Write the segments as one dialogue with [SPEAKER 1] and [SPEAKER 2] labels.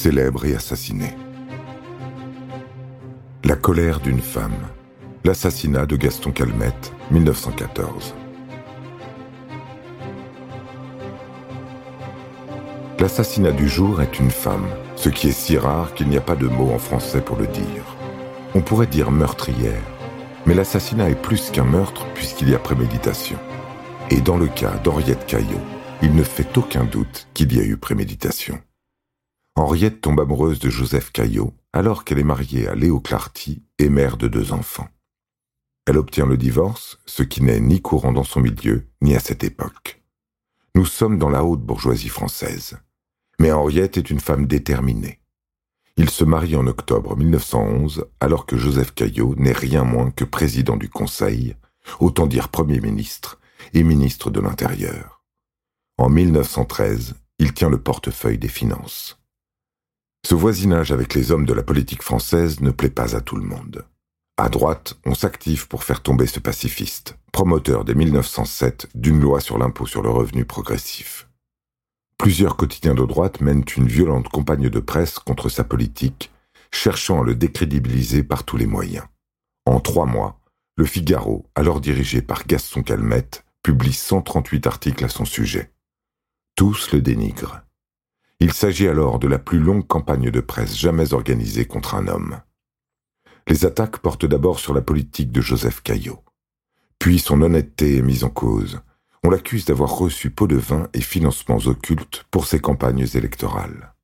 [SPEAKER 1] célèbre et assassiné. La colère d'une femme. L'assassinat de Gaston Calmette, 1914. L'assassinat du jour est une femme, ce qui est si rare qu'il n'y a pas de mot en français pour le dire. On pourrait dire meurtrière, mais l'assassinat est plus qu'un meurtre puisqu'il y a préméditation. Et dans le cas d'Henriette Caillot, il ne fait aucun doute qu'il y a eu préméditation. Henriette tombe amoureuse de Joseph Caillot alors qu'elle est mariée à Léo Clarty et mère de deux enfants. Elle obtient le divorce, ce qui n'est ni courant dans son milieu, ni à cette époque. Nous sommes dans la haute bourgeoisie française. Mais Henriette est une femme déterminée. Il se marie en octobre 1911 alors que Joseph Caillot n'est rien moins que président du Conseil, autant dire Premier ministre, et ministre de l'Intérieur. En 1913, il tient le portefeuille des Finances. Ce voisinage avec les hommes de la politique française ne plaît pas à tout le monde. À droite, on s'active pour faire tomber ce pacifiste, promoteur dès 1907 d'une loi sur l'impôt sur le revenu progressif. Plusieurs quotidiens de droite mènent une violente campagne de presse contre sa politique, cherchant à le décrédibiliser par tous les moyens. En trois mois, le Figaro, alors dirigé par Gaston Calmette, publie 138 articles à son sujet. Tous le dénigrent. Il s'agit alors de la plus longue campagne de presse jamais organisée contre un homme. Les attaques portent d'abord sur la politique de Joseph Caillot. Puis son honnêteté est mise en cause. On l'accuse d'avoir reçu pot de vin et financements occultes pour ses campagnes électorales.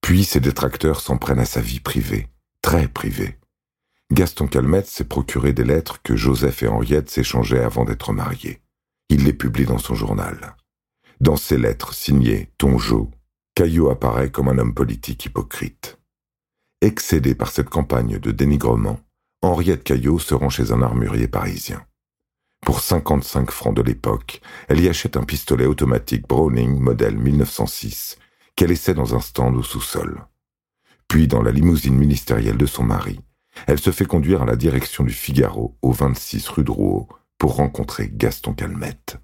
[SPEAKER 1] Puis ses détracteurs s'en prennent à sa vie privée, très privée. Gaston Calmette s'est procuré des lettres que Joseph et Henriette s'échangeaient avant d'être mariés. Il les publie dans son journal. Dans ces lettres signées Tongeau, Caillot apparaît comme un homme politique hypocrite. Excédé par cette campagne de dénigrement, Henriette Caillot se rend chez un armurier parisien. Pour 55 francs de l'époque, elle y achète un pistolet automatique Browning modèle 1906 qu'elle essaie dans un stand au sous-sol. Puis, dans la limousine ministérielle de son mari, elle se fait conduire à la direction du Figaro au 26 rue de Rouault pour rencontrer Gaston Calmette.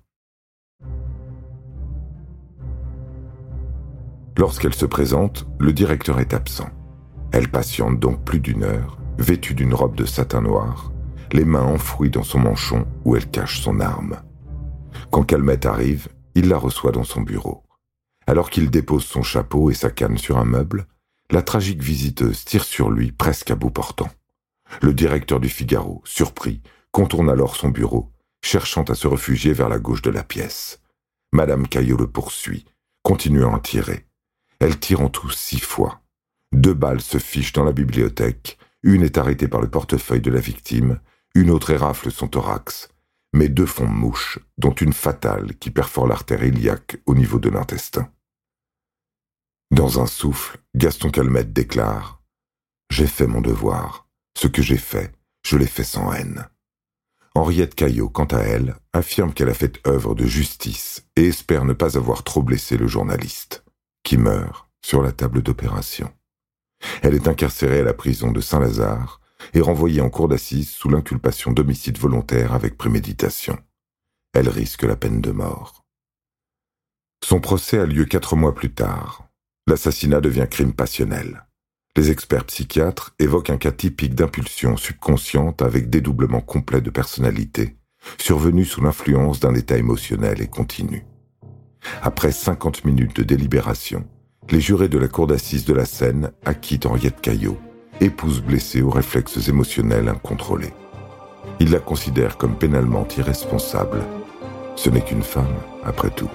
[SPEAKER 1] Lorsqu'elle se présente, le directeur est absent. Elle patiente donc plus d'une heure, vêtue d'une robe de satin noir, les mains enfouies dans son manchon où elle cache son arme. Quand Calmette arrive, il la reçoit dans son bureau. Alors qu'il dépose son chapeau et sa canne sur un meuble, la tragique visiteuse tire sur lui presque à bout portant. Le directeur du Figaro, surpris, contourne alors son bureau, cherchant à se réfugier vers la gauche de la pièce. Madame Caillot le poursuit, continuant à tirer. Elle tire en tout six fois. Deux balles se fichent dans la bibliothèque, une est arrêtée par le portefeuille de la victime, une autre érafle son thorax, mais deux font mouche, dont une fatale qui perfore l'artère iliaque au niveau de l'intestin. Dans un souffle, Gaston Calmette déclare J'ai fait mon devoir. Ce que j'ai fait, je l'ai fait sans haine. Henriette Caillot, quant à elle, affirme qu'elle a fait œuvre de justice et espère ne pas avoir trop blessé le journaliste meurt sur la table d'opération. Elle est incarcérée à la prison de Saint-Lazare et renvoyée en cour d'assises sous l'inculpation d'homicide volontaire avec préméditation. Elle risque la peine de mort. Son procès a lieu quatre mois plus tard. L'assassinat devient crime passionnel. Les experts psychiatres évoquent un cas typique d'impulsion subconsciente avec dédoublement complet de personnalité, survenu sous l'influence d'un état émotionnel et continu. Après 50 minutes de délibération, les jurés de la cour d'assises de la Seine acquittent Henriette Caillot, épouse blessée aux réflexes émotionnels incontrôlés. Ils la considèrent comme pénalement irresponsable. Ce n'est qu'une femme, après tout.